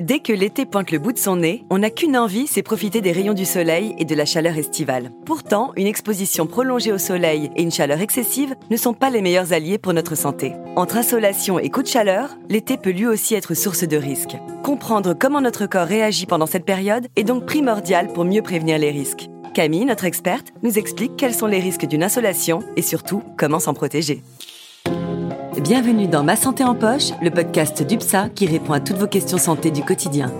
Dès que l'été pointe le bout de son nez, on n'a qu'une envie, c'est profiter des rayons du soleil et de la chaleur estivale. Pourtant, une exposition prolongée au soleil et une chaleur excessive ne sont pas les meilleurs alliés pour notre santé. Entre insolation et coup de chaleur, l'été peut lui aussi être source de risques. Comprendre comment notre corps réagit pendant cette période est donc primordial pour mieux prévenir les risques. Camille, notre experte, nous explique quels sont les risques d'une insolation et surtout comment s'en protéger. Bienvenue dans Ma Santé en Poche, le podcast d'UPSA qui répond à toutes vos questions santé du quotidien.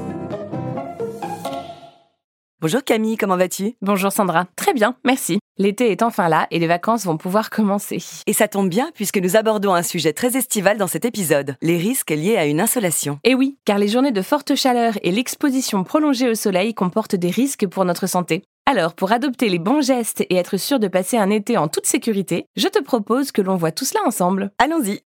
Bonjour Camille, comment vas-tu? Bonjour Sandra, très bien, merci. L'été est enfin là et les vacances vont pouvoir commencer. Et ça tombe bien puisque nous abordons un sujet très estival dans cet épisode, les risques liés à une insolation. Et oui, car les journées de forte chaleur et l'exposition prolongée au soleil comportent des risques pour notre santé. Alors, pour adopter les bons gestes et être sûr de passer un été en toute sécurité, je te propose que l'on voit tout cela ensemble. Allons-y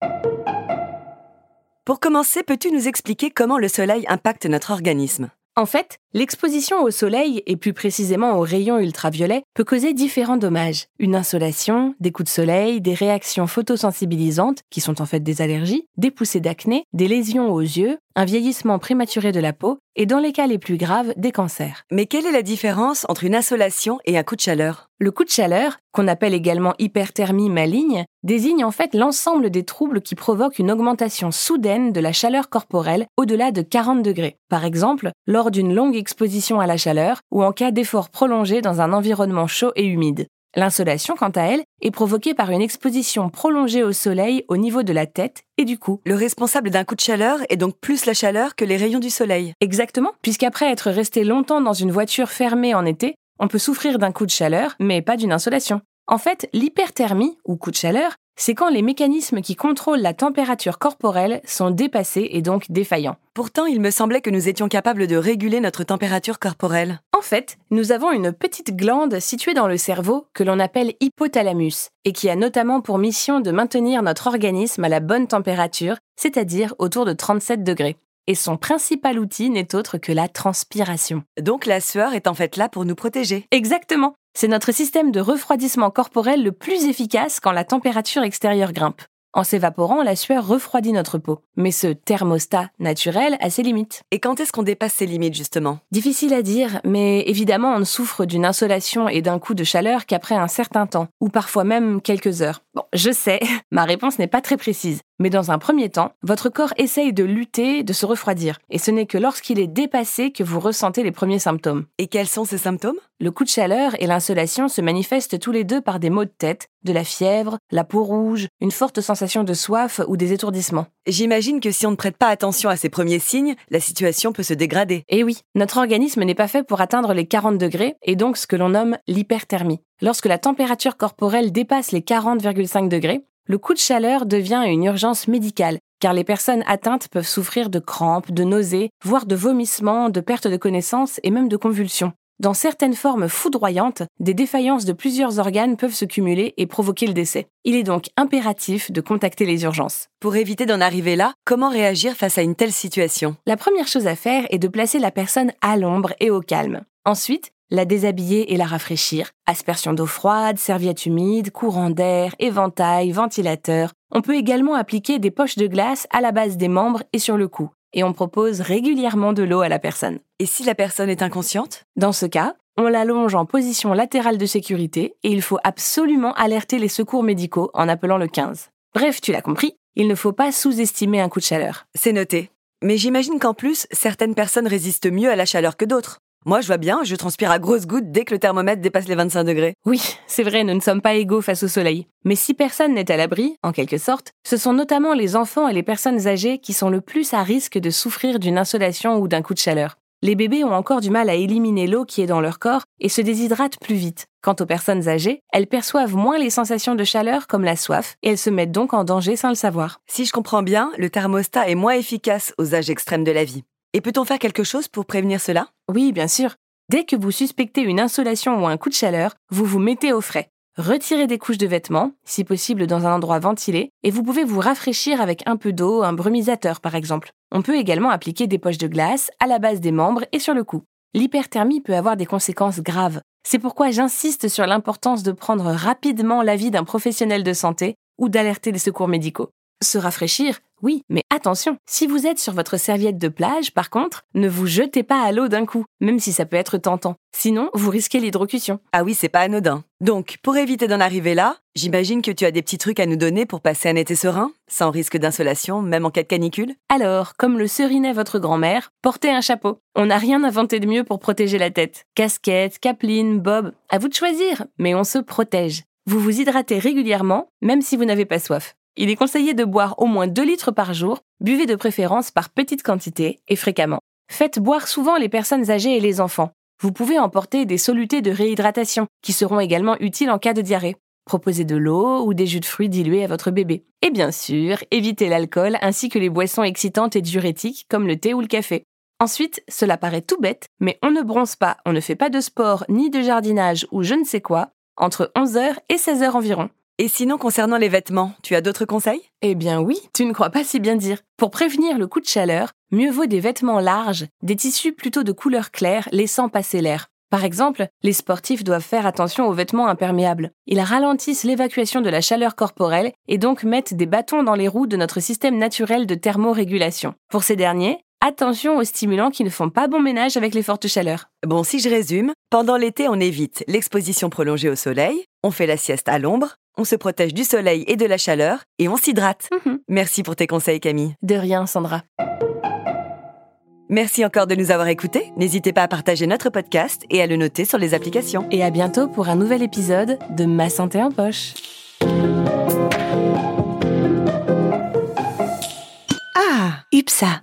Pour commencer, peux-tu nous expliquer comment le soleil impacte notre organisme? En fait, l'exposition au soleil, et plus précisément aux rayons ultraviolets, peut causer différents dommages. Une insolation, des coups de soleil, des réactions photosensibilisantes, qui sont en fait des allergies, des poussées d'acné, des lésions aux yeux, un vieillissement prématuré de la peau, et dans les cas les plus graves, des cancers. Mais quelle est la différence entre une insolation et un coup de chaleur? Le coup de chaleur, qu'on appelle également hyperthermie maligne, désigne en fait l'ensemble des troubles qui provoquent une augmentation soudaine de la chaleur corporelle au-delà de 40 degrés. Par exemple, lors d'une longue exposition à la chaleur ou en cas d'effort prolongé dans un environnement chaud et humide. L'insolation, quant à elle, est provoquée par une exposition prolongée au soleil au niveau de la tête et du cou. Le responsable d'un coup de chaleur est donc plus la chaleur que les rayons du soleil. Exactement, puisqu'après être resté longtemps dans une voiture fermée en été, on peut souffrir d'un coup de chaleur, mais pas d'une insolation. En fait, l'hyperthermie, ou coup de chaleur, c'est quand les mécanismes qui contrôlent la température corporelle sont dépassés et donc défaillants. Pourtant, il me semblait que nous étions capables de réguler notre température corporelle. En fait, nous avons une petite glande située dans le cerveau que l'on appelle hypothalamus et qui a notamment pour mission de maintenir notre organisme à la bonne température, c'est-à-dire autour de 37 degrés. Et son principal outil n'est autre que la transpiration. Donc la sueur est en fait là pour nous protéger. Exactement. C'est notre système de refroidissement corporel le plus efficace quand la température extérieure grimpe. En s'évaporant, la sueur refroidit notre peau. Mais ce thermostat naturel a ses limites. Et quand est-ce qu'on dépasse ses limites, justement? Difficile à dire, mais évidemment, on ne souffre d'une insolation et d'un coup de chaleur qu'après un certain temps, ou parfois même quelques heures. Bon, je sais, ma réponse n'est pas très précise. Mais dans un premier temps, votre corps essaye de lutter, de se refroidir. Et ce n'est que lorsqu'il est dépassé que vous ressentez les premiers symptômes. Et quels sont ces symptômes? Le coup de chaleur et l'insolation se manifestent tous les deux par des maux de tête, de la fièvre, la peau rouge, une forte sensation de soif ou des étourdissements. J'imagine que si on ne prête pas attention à ces premiers signes, la situation peut se dégrader. Et oui, notre organisme n'est pas fait pour atteindre les 40 degrés, et donc ce que l'on nomme l'hyperthermie. Lorsque la température corporelle dépasse les 40,5 degrés, le coup de chaleur devient une urgence médicale, car les personnes atteintes peuvent souffrir de crampes, de nausées, voire de vomissements, de perte de connaissance et même de convulsions. Dans certaines formes foudroyantes, des défaillances de plusieurs organes peuvent se cumuler et provoquer le décès. Il est donc impératif de contacter les urgences. Pour éviter d'en arriver là, comment réagir face à une telle situation? La première chose à faire est de placer la personne à l'ombre et au calme. Ensuite, la déshabiller et la rafraîchir. Aspersion d'eau froide, serviette humide, courant d'air, éventail, ventilateur. On peut également appliquer des poches de glace à la base des membres et sur le cou et on propose régulièrement de l'eau à la personne. Et si la personne est inconsciente? Dans ce cas, on l'allonge en position latérale de sécurité et il faut absolument alerter les secours médicaux en appelant le 15. Bref, tu l'as compris, il ne faut pas sous-estimer un coup de chaleur. C'est noté. Mais j'imagine qu'en plus, certaines personnes résistent mieux à la chaleur que d'autres. Moi, je vois bien, je transpire à grosses gouttes dès que le thermomètre dépasse les 25 degrés. Oui, c'est vrai, nous ne sommes pas égaux face au soleil. Mais si personne n'est à l'abri, en quelque sorte, ce sont notamment les enfants et les personnes âgées qui sont le plus à risque de souffrir d'une insolation ou d'un coup de chaleur. Les bébés ont encore du mal à éliminer l'eau qui est dans leur corps et se déshydratent plus vite. Quant aux personnes âgées, elles perçoivent moins les sensations de chaleur comme la soif et elles se mettent donc en danger sans le savoir. Si je comprends bien, le thermostat est moins efficace aux âges extrêmes de la vie. Et peut-on faire quelque chose pour prévenir cela? Oui, bien sûr. Dès que vous suspectez une insolation ou un coup de chaleur, vous vous mettez au frais. Retirez des couches de vêtements, si possible dans un endroit ventilé, et vous pouvez vous rafraîchir avec un peu d'eau, un brumisateur par exemple. On peut également appliquer des poches de glace à la base des membres et sur le cou. L'hyperthermie peut avoir des conséquences graves. C'est pourquoi j'insiste sur l'importance de prendre rapidement l'avis d'un professionnel de santé ou d'alerter les secours médicaux. Se rafraîchir, Oui, mais attention, si vous êtes sur votre serviette de plage, par contre, ne vous jetez pas à l'eau d'un coup, même si ça peut être tentant. Sinon, vous risquez l'hydrocution. Ah oui, c'est pas anodin. Donc, pour éviter d'en arriver là, j'imagine que tu as des petits trucs à nous donner pour passer un été serein, sans risque d'insolation, même en cas de canicule? Alors, comme le serinait votre grand-mère, portez un chapeau. On n'a rien inventé de mieux pour protéger la tête. Casquette, capeline, bob, à vous de choisir, mais on se protège. Vous vous hydratez régulièrement, même si vous n'avez pas soif. Il est conseillé de boire au moins 2 litres par jour, buvez de préférence par petites quantités et fréquemment. Faites boire souvent les personnes âgées et les enfants. Vous pouvez emporter des solutés de réhydratation, qui seront également utiles en cas de diarrhée. Proposez de l'eau ou des jus de fruits dilués à votre bébé. Et bien sûr, évitez l'alcool ainsi que les boissons excitantes et diurétiques comme le thé ou le café. Ensuite, cela paraît tout bête, mais on ne bronze pas, on ne fait pas de sport ni de jardinage ou je ne sais quoi entre 11h et 16h environ. Et sinon, concernant les vêtements, tu as d'autres conseils? Eh bien oui, tu ne crois pas si bien dire. Pour prévenir le coup de chaleur, mieux vaut des vêtements larges, des tissus plutôt de couleur claire, laissant passer l'air. Par exemple, les sportifs doivent faire attention aux vêtements imperméables. Ils ralentissent l'évacuation de la chaleur corporelle et donc mettent des bâtons dans les roues de notre système naturel de thermorégulation. Pour ces derniers, attention aux stimulants qui ne font pas bon ménage avec les fortes chaleurs. Bon, si je résume, pendant l'été, on évite l'exposition prolongée au soleil, on fait la sieste à l'ombre, on se protège du soleil et de la chaleur et on s'hydrate. Mhm. Merci pour tes conseils, Camille. De rien, Sandra. Merci encore de nous avoir écoutés. N'hésitez pas à partager notre podcast et à le noter sur les applications. Et à bientôt pour un nouvel épisode de Ma santé en poche. Ah, UPSA.